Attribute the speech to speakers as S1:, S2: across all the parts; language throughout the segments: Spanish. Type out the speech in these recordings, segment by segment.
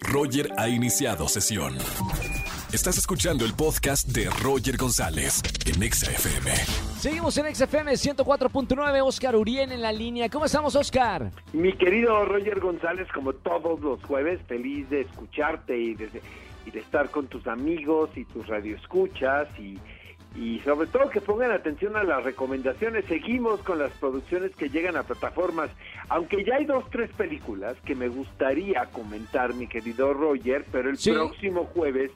S1: Roger ha iniciado sesión. Estás escuchando el podcast de Roger González en Exa FM.
S2: Seguimos en XFM 104.9, Oscar Uriel en la línea. ¿Cómo estamos, Oscar?
S3: Mi querido Roger González, como todos los jueves, feliz de escucharte y de, y de estar con tus amigos y tus radioescuchas y, y sobre todo que pongan atención a las recomendaciones. Seguimos con las producciones que llegan a plataformas, aunque ya hay dos, tres películas que me gustaría comentar, mi querido Roger, pero el
S2: Sí.
S3: próximo jueves,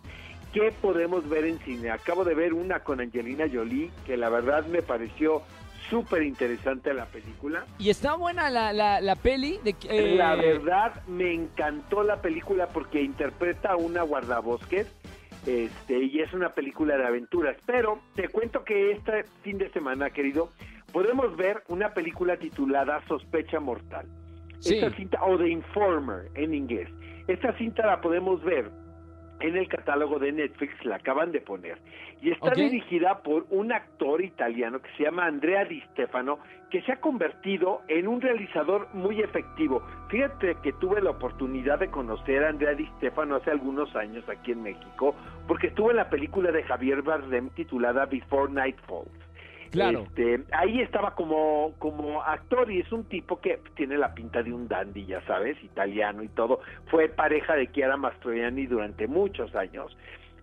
S3: ¿qué podemos ver en cine? Acabo de ver una con Angelina Jolie, que la verdad me pareció súper interesante la película.
S2: Y está buena la, la, la peli. De, eh,
S3: La verdad me encantó la película porque interpreta a una guardabosques este, y es una película de aventuras. Pero te cuento que este fin de semana, querido, podemos ver una película titulada Sospecha Mortal.
S2: Sí.
S3: Esta cinta, o The Informer en inglés. Esta cinta la podemos ver en el catálogo de Netflix, la acaban de poner. Y está dirigida por un actor italiano que se llama Andrea Di Stefano, que se ha convertido en un realizador muy efectivo. Fíjate que tuve la oportunidad de conocer a Andrea Di Stefano hace algunos años aquí en México, porque estuvo en la película de Javier Bardem titulada Before Night Falls.
S2: Claro.
S3: Este, ahí estaba como, como actor y es un tipo que tiene la pinta de un dandy, ya sabes, italiano y todo. Fue pareja de Chiara Mastroianni durante muchos años,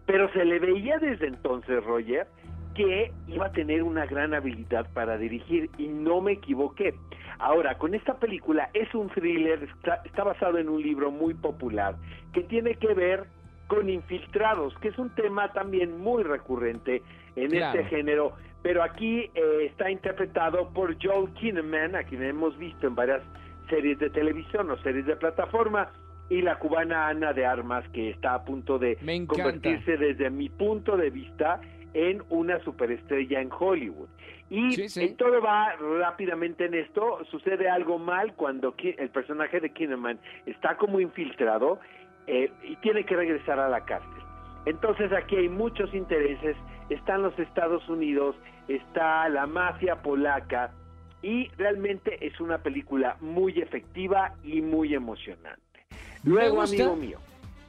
S3: pero se le veía desde entonces, Roger, que iba a tener una gran habilidad para dirigir y no me equivoqué. Ahora, con esta película es un thriller, está, está basado en un libro muy popular que tiene que ver con infiltrados, que es un tema también muy recurrente en
S2: Claro.
S3: este género, pero aquí eh, está interpretado por Joel Kinnaman, a quien hemos visto en varias series de televisión o series de plataforma, y la cubana Ana de Armas, que está a punto de convertirse desde mi punto de vista en una superestrella en Hollywood. Y
S2: Sí, sí.
S3: todo va rápidamente en esto, sucede algo mal cuando el personaje de Kinnaman está como infiltrado eh, y tiene que regresar a la cárcel. Entonces aquí hay muchos intereses, están los Estados Unidos, está la mafia polaca y realmente es una película muy efectiva y muy emocionante. Luego, amigo mío,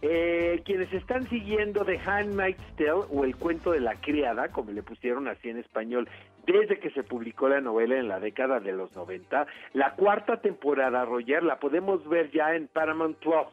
S3: eh, quienes están siguiendo The Handmaid's Tale o El cuento de la criada, como le pusieron así en español, desde que se publicó la novela en la década de los 90, la cuarta temporada, Roger, la podemos ver ya en Paramount Plus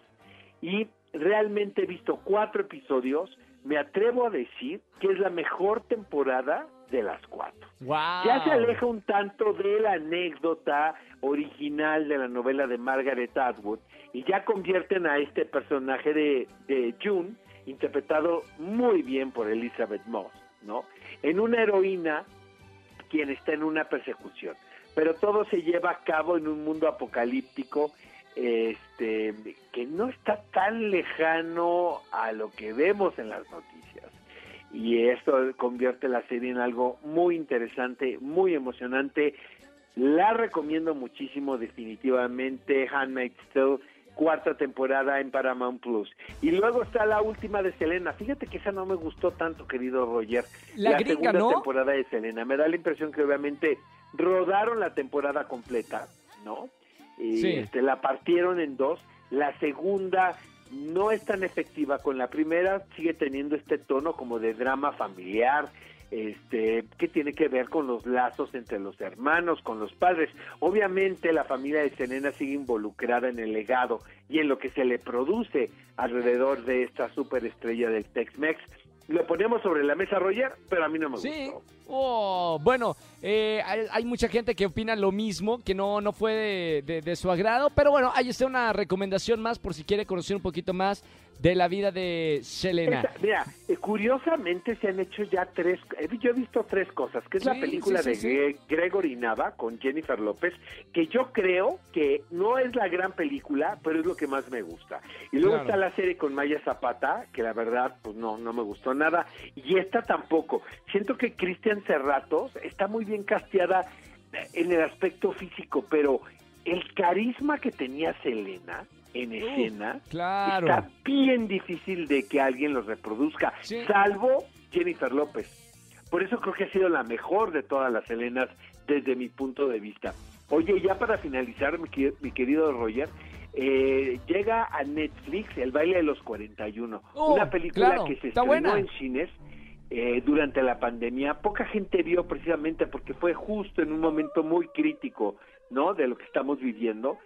S3: y realmente he visto cuatro episodios. Me atrevo a decir que es la mejor temporada de las cuatro.
S2: Wow.
S3: Ya se aleja un tanto de la anécdota original de la novela de Margaret Atwood y ya convierten a este personaje de, de June, interpretado muy bien por Elizabeth Moss, ¿no? En una heroína quien está en una persecución. Pero todo se lleva a cabo en un mundo apocalíptico este no está tan lejano a lo que vemos en las noticias. Y esto convierte la serie en algo muy interesante, muy emocionante. La recomiendo muchísimo definitivamente, Handmaid's Tale, cuarta temporada en Paramount Plus. Y luego está la última de Selena. Fíjate que esa no me gustó tanto, querido Roger.
S2: La gringa,
S3: segunda
S2: ¿no?
S3: temporada de Selena. Me da la impresión que obviamente rodaron la temporada completa, ¿no? Y
S2: Sí.
S3: este, la partieron en dos. La segunda no es tan efectiva con la primera, sigue teniendo este tono como de drama familiar, este, que tiene que ver con los lazos entre los hermanos, con los padres. Obviamente la familia de Selena sigue involucrada en el legado y en lo que se le produce alrededor de esta superestrella del Tex-Mex. Lo ponemos sobre la mesa, Roger, pero a mí no me
S2: Sí.
S3: gustó.
S2: Oh, bueno, eh, hay, hay mucha gente que opina lo mismo, que no, no fue de, de- de su agrado, pero bueno, ahí está una recomendación más por si quiere conocer un poquito más de la vida de Selena.
S3: Esa- mira, curiosamente se han hecho ya tres, eh, yo he visto tres cosas, que es la película
S2: sí, sí,
S3: de Gre- Gregory Nava con Jennifer López, que yo creo que no es la gran película, pero es lo que más me gusta. Y luego
S2: Claro.
S3: está la serie con Maya Zapata, que la verdad, pues no, no me gustó nada, y esta tampoco. Siento que Cristian Serratos está muy bien casteada en el aspecto físico, pero el carisma que tenía Selena en escena
S2: claro.
S3: está bien difícil de que alguien lo reproduzca,
S2: Sí.
S3: salvo Jennifer López. Por eso creo que ha sido la mejor de todas las Helenas desde mi punto de vista. Oye, ya para finalizar, mi, que- mi querido Roger, eh, llega a Netflix El baile de los 41,
S2: Oh,
S3: una película
S2: claro,
S3: que se estrenó
S2: buena.
S3: en cines eh, durante la pandemia. Poca gente vio precisamente porque fue justo en un momento muy crítico, ¿no? De lo que estamos viviendo.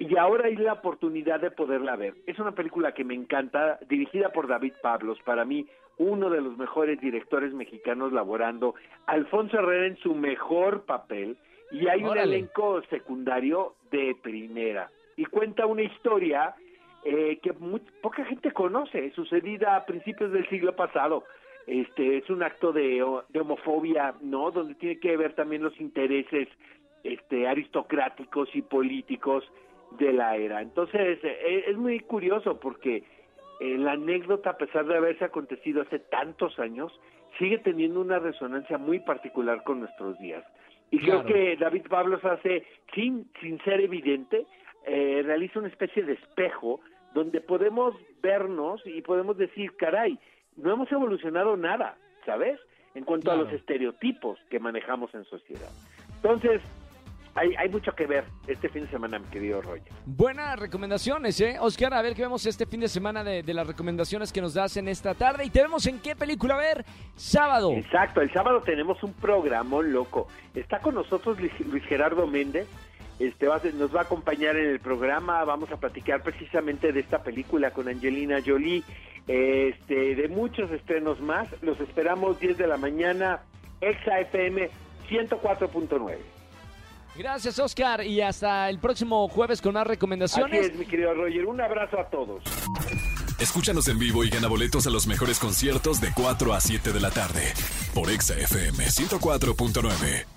S3: Y ahora hay la oportunidad de poderla ver. Es una película que me encanta, dirigida por David Pablos, para mí uno de los mejores directores mexicanos laborando, Alfonso Herrera en su mejor papel, y hay un elenco secundario de primera. Y cuenta una historia eh, que muy- poca gente conoce, sucedida a principios del siglo pasado. Este es un acto de, de homofobia, ¿no? Donde tiene que ver también los intereses este aristocráticos y políticos de la era. Entonces, eh, es muy curioso porque eh, la anécdota, a pesar de haberse acontecido hace tantos años, sigue teniendo una resonancia muy particular con nuestros días. Y
S2: Claro.
S3: creo que David Pablos hace, sin, sin ser evidente, eh, realiza una especie de espejo donde podemos vernos y podemos decir, caray, no hemos evolucionado nada, ¿sabes? En cuanto a los estereotipos que manejamos en sociedad. Entonces, hay, hay mucho que ver este fin de semana, mi querido Roger.
S2: Buenas recomendaciones, ¿eh? Oscar, a ver qué vemos este fin de semana de, de las recomendaciones que nos das en esta tarde. Y te vemos en qué película ver sábado.
S3: Exacto, el sábado tenemos un programa loco. Está con nosotros Luis, Gerardo Méndez. Este va a nos va a acompañar en el programa. Vamos a platicar precisamente de esta película con Angelina Jolie, este, de muchos estrenos más. Los esperamos 10 de la mañana, Exa FM 104.9.
S2: Gracias, Oscar. Y hasta el próximo jueves con más
S3: Así
S2: recomendaciones.
S3: es, mi querido Roger. Un abrazo a todos.
S1: Escúchanos en vivo y gana boletos a los mejores conciertos de 4 a 7 de la tarde por Exa FM 104.9.